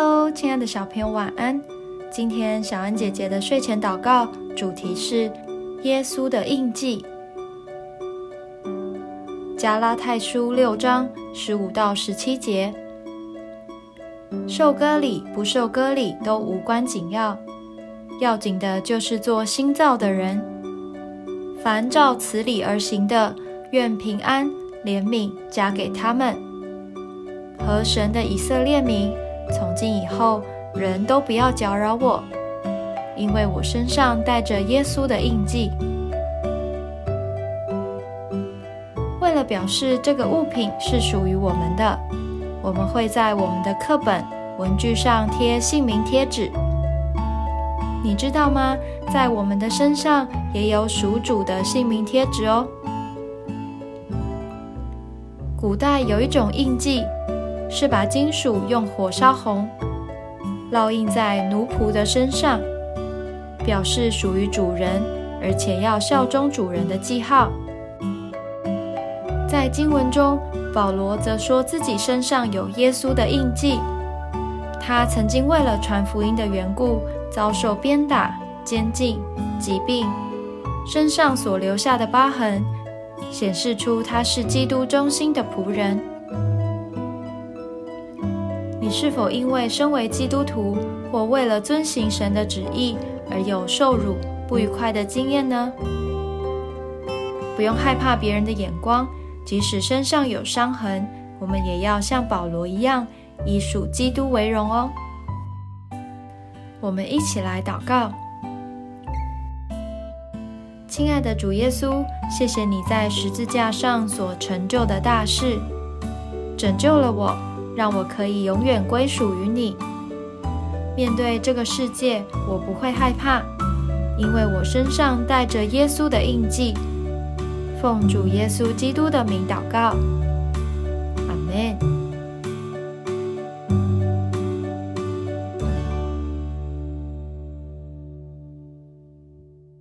Hello，亲爱的小朋友，晚安。今天小恩姐姐的睡前祷告主题是耶稣的印记。加拉太书六章十五到十七节，受割礼不受割礼都无关紧要，要紧的就是做新造的人。凡照此理而行的，愿平安怜悯加给他们和神的以色列民。从今以后，人都不要搅扰我，因为我身上带着耶稣的印记。为了表示这个物品是属于我们的，我们会在我们的课本、文具上贴姓名贴纸。你知道吗？在我们的身上也有属主的姓名贴纸哦。古代有一种印记。是把金属用火烧红，烙印在奴仆的身上，表示属于主人，而且要效忠主人的记号。在经文中，保罗则说自己身上有耶稣的印记。他曾经为了传福音的缘故，遭受鞭打、监禁、疾病，身上所留下的疤痕，显示出他是基督中心的仆人。你是否因为身为基督徒，或为了遵行神的旨意而有受辱、不愉快的经验呢？不用害怕别人的眼光，即使身上有伤痕，我们也要像保罗一样，以属基督为荣哦。我们一起来祷告：亲爱的主耶稣，谢谢你在十字架上所成就的大事，拯救了我。让我可以永远归属于你。面对这个世界，我不会害怕，因为我身上带着耶稣的印记。奉主耶稣基督的名祷告，